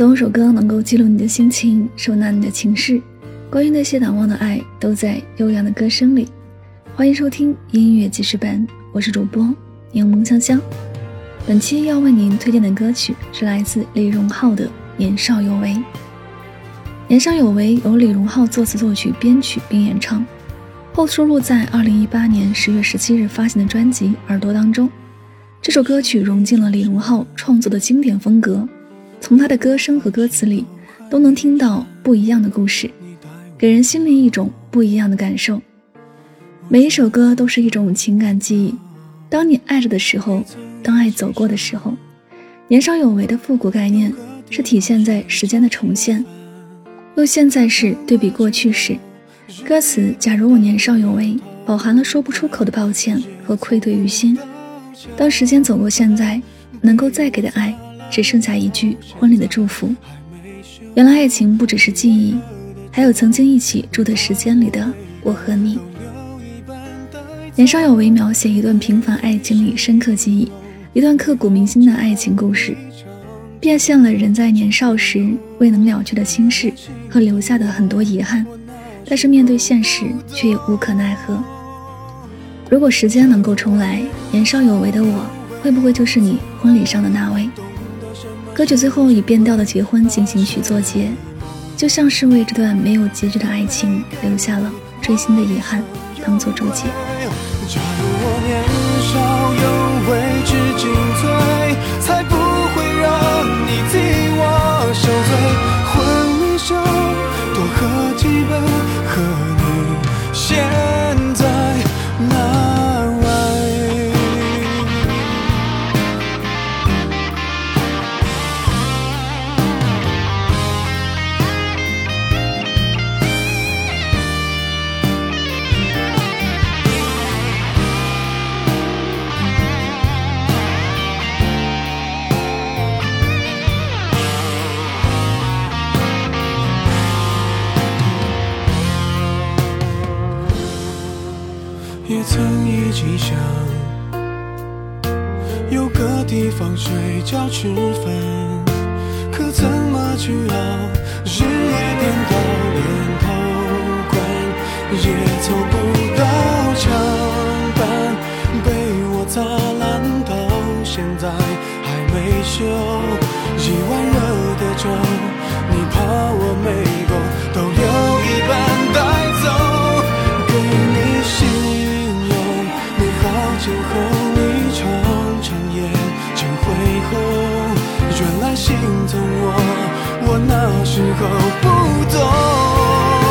总有首歌能够记录你的心情，收纳你的情绪。关于那些难忘的爱，都在悠扬的歌声里。欢迎收听音乐记事本，我是主播柠檬香香。本期要为您推荐的歌曲是来自李荣浩的《年少有为》。《年少有为》由李荣浩作词作曲编曲并演唱，后收录在2018年10月17日发行的专辑《耳朵》当中。这首歌曲融进了李荣浩创作的经典风格。从他的歌声和歌词里，都能听到不一样的故事，给人心里一种不一样的感受。每一首歌都是一种情感记忆。当你爱着的时候，当爱走过的时候，年少有为的复古概念是体现在时间的重现，用现在时对比过去时。歌词“假如我年少有为”饱含了说不出口的抱歉和愧对于心。当时间走过，现在能够再给的爱。只剩下一句婚礼的祝福。原来爱情不只是记忆，还有曾经一起住的时间里的我和你。年少有为描写一段平凡爱情里深刻记忆，一段刻骨铭心的爱情故事，变现了人在年少时未能了却的心事和留下的很多遗憾。但是面对现实，却也无可奈何。如果时间能够重来，年少有为的我，会不会就是你婚礼上的那位？歌曲最后以变调的结婚进行曲作结，就像是为这段没有结局的爱情留下了锥心的遗憾，当做注解。吉祥有个地方睡觉吃饭，可怎么去熬？日夜颠倒，连头款也凑不到墙板，被我砸烂到现在还没修。一碗热的粥，你怕我没够，都留一半带走，懂我，我那时候不懂。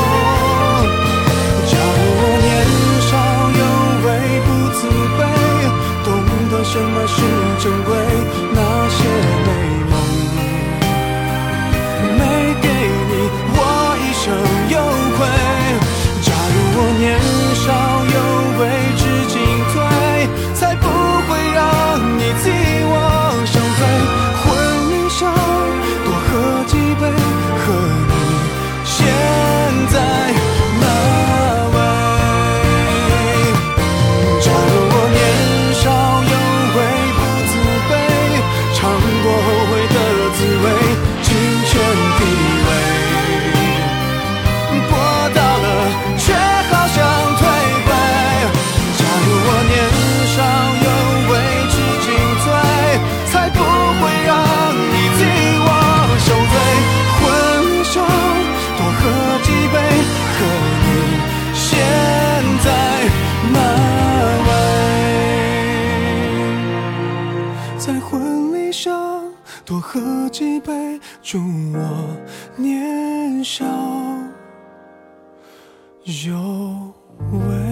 想多喝几杯，祝我年少有为。